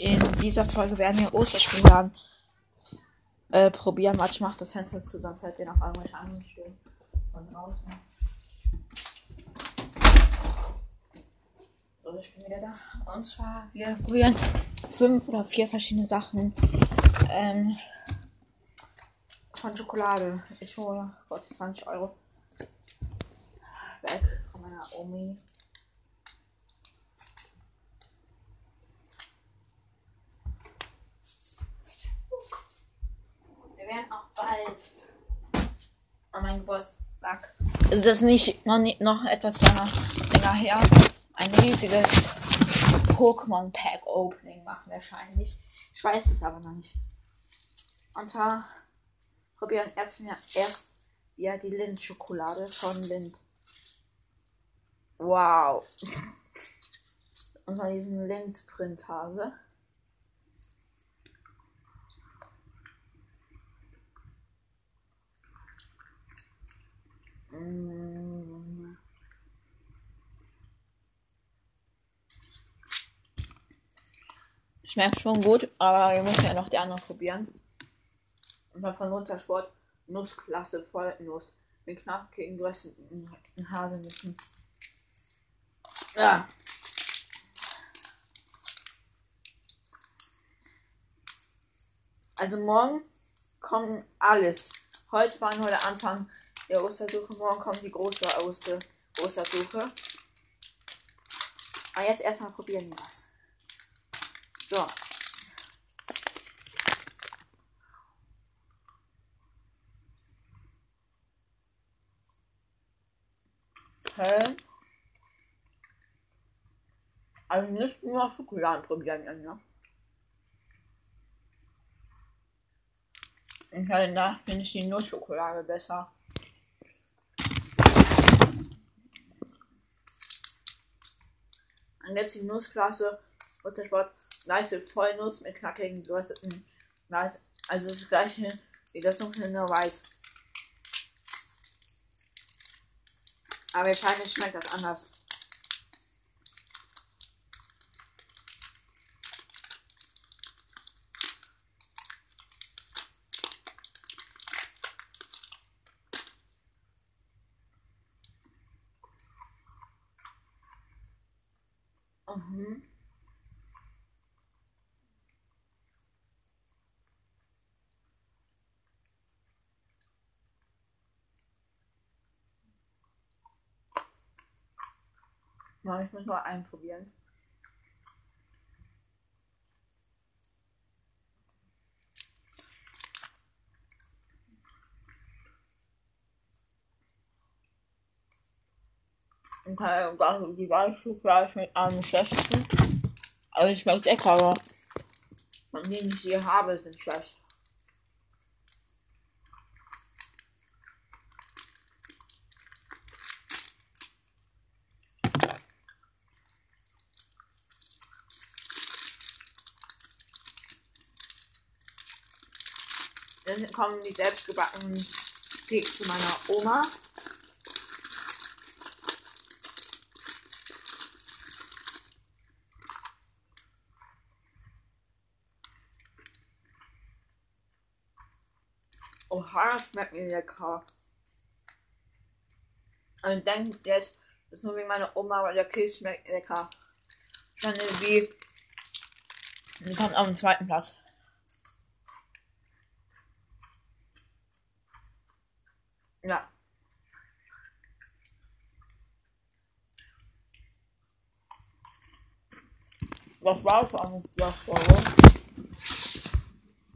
In dieser Folge werden wir Osterspielan äh, probieren. Warte, ich mach das Fenster zu, sonst ihr noch anderen Stimmen von draußen. So, ich bin wieder da. Und zwar, wir probieren fünf oder vier verschiedene Sachen ähm, von Schokolade. Ich hole Gott 20 Euro weg von meiner Omi. Werden auch bald an meinem Geburtstag. Ist das nicht noch, noch etwas länger, länger her? Ein riesiges Pokémon Pack Opening machen wahrscheinlich. Ich weiß es aber noch nicht. Und zwar probieren erst mir erst ja die Lind Schokolade von Lind. Wow. Und zwar diesen Lind Schmeckt schon gut, aber wir müssen ja noch die anderen probieren. Und dann von Runtersport Nussklasse Vollnuss mit knackigen gerösteten Haselnüssen. Ja. Also morgen kommt alles. Heute war nur der Anfang der Ostersuche. Morgen kommt die große Oster Ostersuche. Aber jetzt erstmal probieren wir das. So. Okay. Also nicht nur Schokoladen probieren, ne? Im Kalender finde ich die Nussschokolade besser. Dann gibt es die Nussklasse Buttersport nice Vollnuss mit knackigen gerösteten Weiß. Also das gleiche wie das dunkle weiß. Aber wahrscheinlich schmeckt das anders. Mhm. Ja, ich muss mal einen probieren. Und dann die Weißschokolade mit einem schlechtesten. Aber die schmeckt lecker, aber von denen ich hier habe, sind schlecht. Dann kommen die selbstgebackenen Kekse meiner Oma. Oha, das schmeckt mir lecker. Und ich denke jetzt, das ist nur wie meine Oma, weil der Käse schmeckt lecker. Dann wie. Die kommt auf den zweiten Platz. Ja. Das war's eigentlich. Ja,